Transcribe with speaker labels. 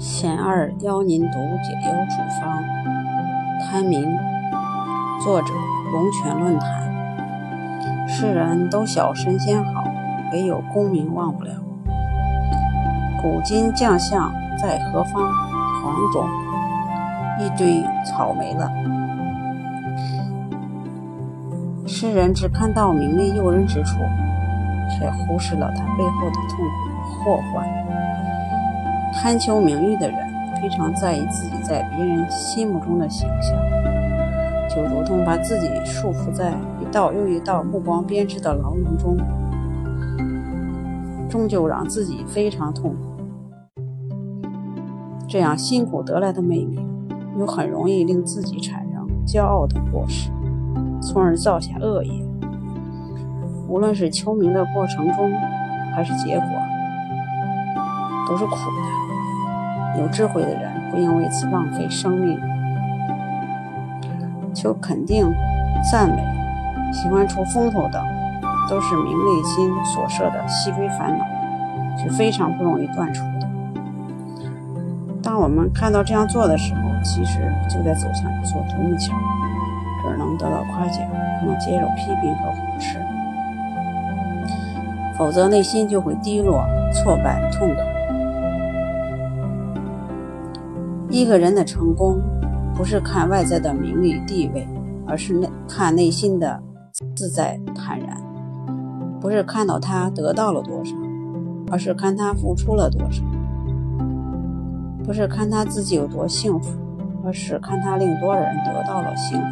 Speaker 1: 钱二邀您读解忧处方，刊名，作者龙泉论坛。世人都晓神仙好，唯有功名忘不了。古今将相在何方？黄总，一堆草没了。世人只看到名利诱人之处，却忽视了它背后的痛苦和祸患。贪求名誉的人，非常在意自己在别人心目中的形象，就如同把自己束缚在一道又一道目光编织的牢笼中，终究让自己非常痛苦。这样辛苦得来的美名，又很容易令自己产生骄傲的过失，从而造下恶业。无论是求名的过程中，还是结果，都是苦的。有智慧的人不应为此浪费生命。求肯定、赞美、喜欢出风头等，都是名利心所设的细微烦恼，是非常不容易断除的。当我们看到这样做的时候，其实就在走向一座独木桥，这能得到夸奖，能接受批评和忽视，否则内心就会低落、挫败、痛苦。一个人的成功，不是看外在的名利地位，而是内看内心的自在坦然；不是看到他得到了多少，而是看他付出了多少；不是看他自己有多幸福，而是看他令多少人得到了幸福。